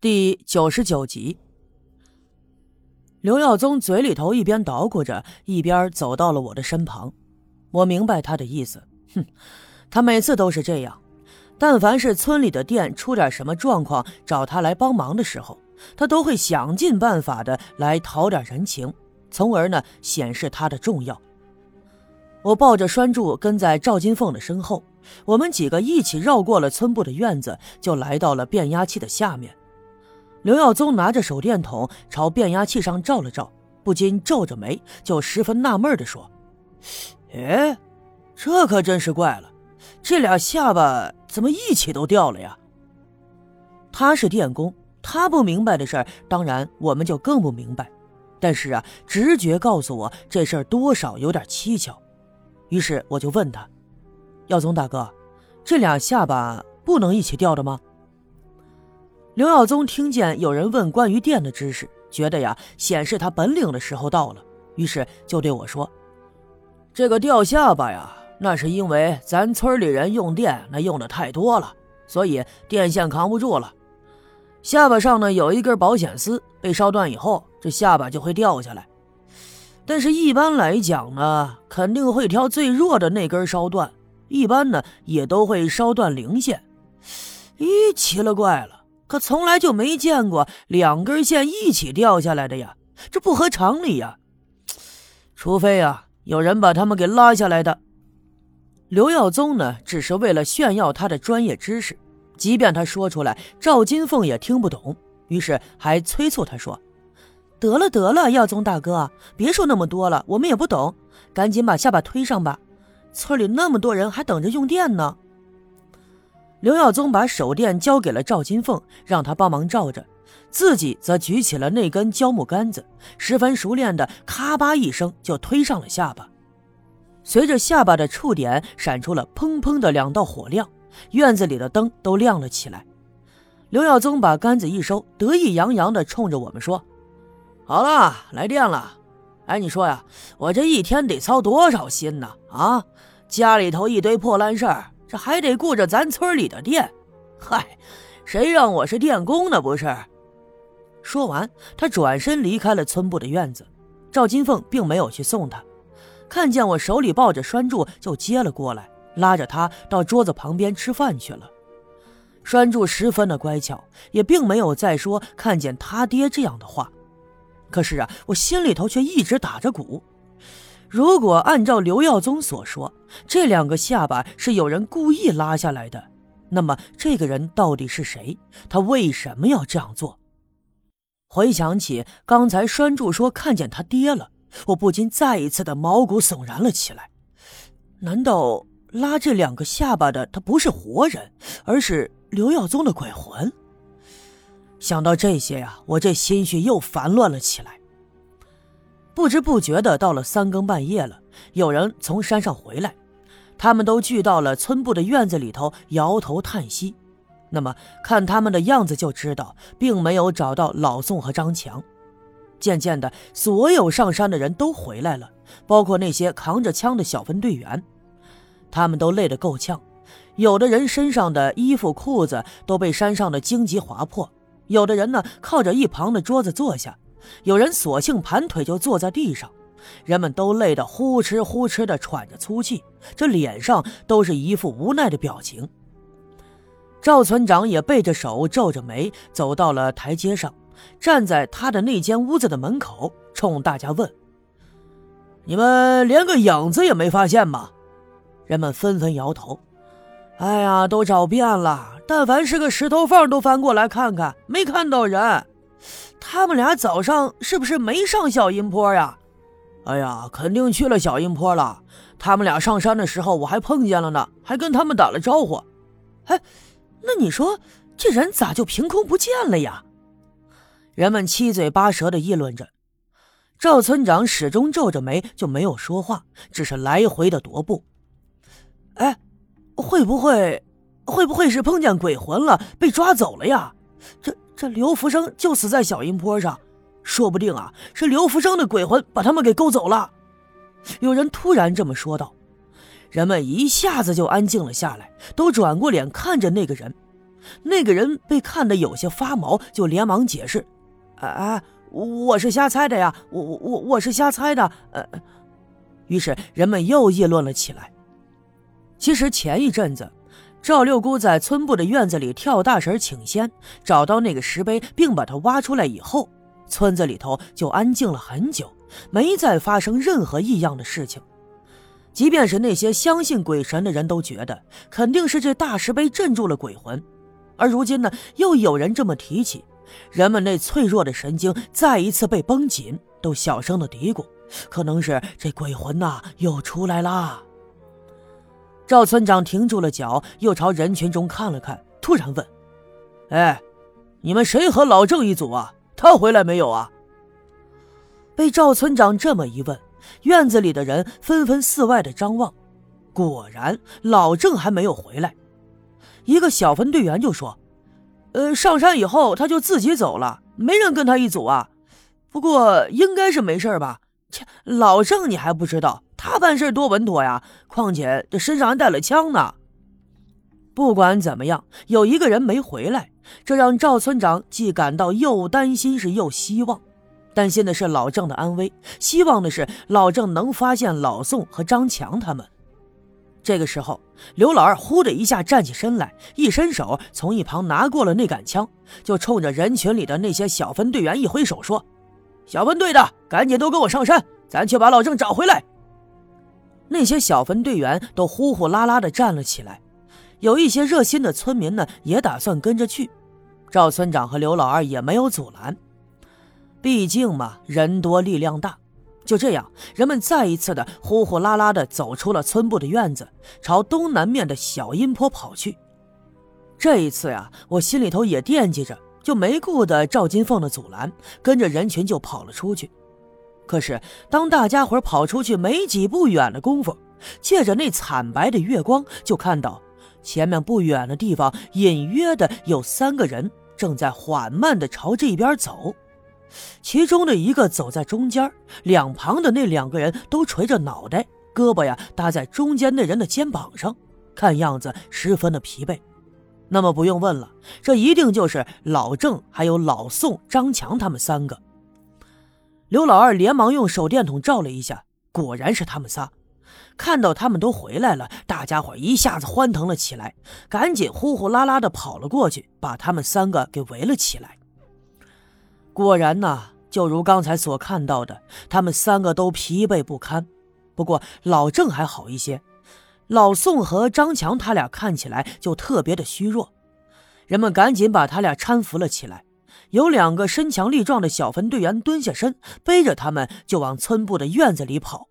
第九十九集，刘耀宗嘴里头一边捣鼓着，一边走到了我的身旁。我明白他的意思，哼，他每次都是这样。但凡是村里的店出点什么状况，找他来帮忙的时候，他都会想尽办法的来讨点人情，从而呢显示他的重要。我抱着栓柱跟在赵金凤的身后，我们几个一起绕过了村部的院子，就来到了变压器的下面。刘耀宗拿着手电筒朝变压器上照了照，不禁皱着眉，就十分纳闷地说：“哎，这可真是怪了，这俩下巴怎么一起都掉了呀？”他是电工，他不明白的事儿，当然我们就更不明白。但是啊，直觉告诉我这事儿多少有点蹊跷，于是我就问他：“耀宗大哥，这俩下巴不能一起掉的吗？”刘耀宗听见有人问关于电的知识，觉得呀显示他本领的时候到了，于是就对我说：“这个掉下巴呀，那是因为咱村里人用电那用的太多了，所以电线扛不住了。下巴上呢有一根保险丝，被烧断以后，这下巴就会掉下来。但是，一般来讲呢，肯定会挑最弱的那根烧断，一般呢也都会烧断零线。咦，奇了怪了！”可从来就没见过两根线一起掉下来的呀，这不合常理呀！除非啊，有人把他们给拉下来的。刘耀宗呢，只是为了炫耀他的专业知识，即便他说出来，赵金凤也听不懂，于是还催促他说：“得了得了，耀宗大哥，别说那么多了，我们也不懂，赶紧把下巴推上吧，村里那么多人还等着用电呢。”刘耀宗把手电交给了赵金凤，让他帮忙照着，自己则举起了那根胶木杆子，十分熟练的咔吧一声就推上了下巴。随着下巴的触点，闪出了砰砰的两道火亮，院子里的灯都亮了起来。刘耀宗把杆子一收，得意洋洋地冲着我们说：“好了，来电了。哎，你说呀，我这一天得操多少心呢？啊，家里头一堆破烂事儿。”这还得顾着咱村里的店，嗨，谁让我是电工呢？不是。说完，他转身离开了村部的院子。赵金凤并没有去送他，看见我手里抱着栓柱，就接了过来，拉着他到桌子旁边吃饭去了。栓柱十分的乖巧，也并没有再说看见他爹这样的话。可是啊，我心里头却一直打着鼓。如果按照刘耀宗所说，这两个下巴是有人故意拉下来的，那么这个人到底是谁？他为什么要这样做？回想起刚才栓柱说看见他爹了，我不禁再一次的毛骨悚然了起来。难道拉这两个下巴的他不是活人，而是刘耀宗的鬼魂？想到这些呀，我这心绪又烦乱了起来。不知不觉的到了三更半夜了，有人从山上回来，他们都聚到了村部的院子里头，摇头叹息。那么看他们的样子就知道，并没有找到老宋和张强。渐渐的，所有上山的人都回来了，包括那些扛着枪的小分队员，他们都累得够呛，有的人身上的衣服裤子都被山上的荆棘划破，有的人呢靠着一旁的桌子坐下。有人索性盘腿就坐在地上，人们都累得呼哧呼哧的喘着粗气，这脸上都是一副无奈的表情。赵村长也背着手，皱着眉，走到了台阶上，站在他的那间屋子的门口，冲大家问：“你们连个影子也没发现吗？”人们纷纷摇头：“哎呀，都找遍了，但凡是个石头缝都翻过来看看，没看到人。”他们俩早上是不是没上小阴坡呀？哎呀，肯定去了小阴坡了。他们俩上山的时候，我还碰见了呢，还跟他们打了招呼。哎，那你说这人咋就凭空不见了呀？人们七嘴八舌的议论着。赵村长始终皱着眉，就没有说话，只是来回的踱步。哎，会不会，会不会是碰见鬼魂了，被抓走了呀？这。这刘福生就死在小阴坡上，说不定啊是刘福生的鬼魂把他们给勾走了。有人突然这么说道，人们一下子就安静了下来，都转过脸看着那个人。那个人被看得有些发毛，就连忙解释：“啊，我是瞎猜的呀，我我我是瞎猜的。”呃，于是人们又议论了起来。其实前一阵子，赵六姑在村部的院子里跳大神请仙，找到那个石碑，并把它挖出来以后，村子里头就安静了很久，没再发生任何异样的事情。即便是那些相信鬼神的人都觉得，肯定是这大石碑镇住了鬼魂。而如今呢，又有人这么提起，人们那脆弱的神经再一次被绷紧，都小声的嘀咕：“可能是这鬼魂呐，又出来啦。”赵村长停住了脚，又朝人群中看了看，突然问：“哎，你们谁和老郑一组啊？他回来没有啊？”被赵村长这么一问，院子里的人纷纷四外的张望。果然，老郑还没有回来。一个小分队员就说：“呃，上山以后他就自己走了，没人跟他一组啊。不过应该是没事吧？切，老郑你还不知道，他办事多稳妥呀。况且这身上还带了枪呢。不管怎么样，有一个人没回来，这让赵村长既感到又担心是又希望。担心的是老郑的安危，希望的是老郑能发现老宋和张强他们。”这个时候，刘老二呼的一下站起身来，一伸手从一旁拿过了那杆枪，就冲着人群里的那些小分队员一挥手说：“小分队的，赶紧都跟我上山，咱去把老郑找回来。”那些小分队员都呼呼啦啦的站了起来，有一些热心的村民呢，也打算跟着去。赵村长和刘老二也没有阻拦，毕竟嘛，人多力量大。就这样，人们再一次的呼呼啦啦的走出了村部的院子，朝东南面的小阴坡跑去。这一次呀，我心里头也惦记着，就没顾得赵金凤的阻拦，跟着人群就跑了出去。可是，当大家伙跑出去没几步远的功夫，借着那惨白的月光，就看到前面不远的地方，隐约的有三个人正在缓慢的朝这边走。其中的一个走在中间，两旁的那两个人都垂着脑袋，胳膊呀搭在中间那人的肩膀上，看样子十分的疲惫。那么不用问了，这一定就是老郑还有老宋、张强他们三个。刘老二连忙用手电筒照了一下，果然是他们仨。看到他们都回来了，大家伙一下子欢腾了起来，赶紧呼呼啦啦的跑了过去，把他们三个给围了起来。果然呐，就如刚才所看到的，他们三个都疲惫不堪。不过老郑还好一些，老宋和张强他俩看起来就特别的虚弱。人们赶紧把他俩搀扶了起来。有两个身强力壮的小分队员蹲下身，背着他们就往村部的院子里跑。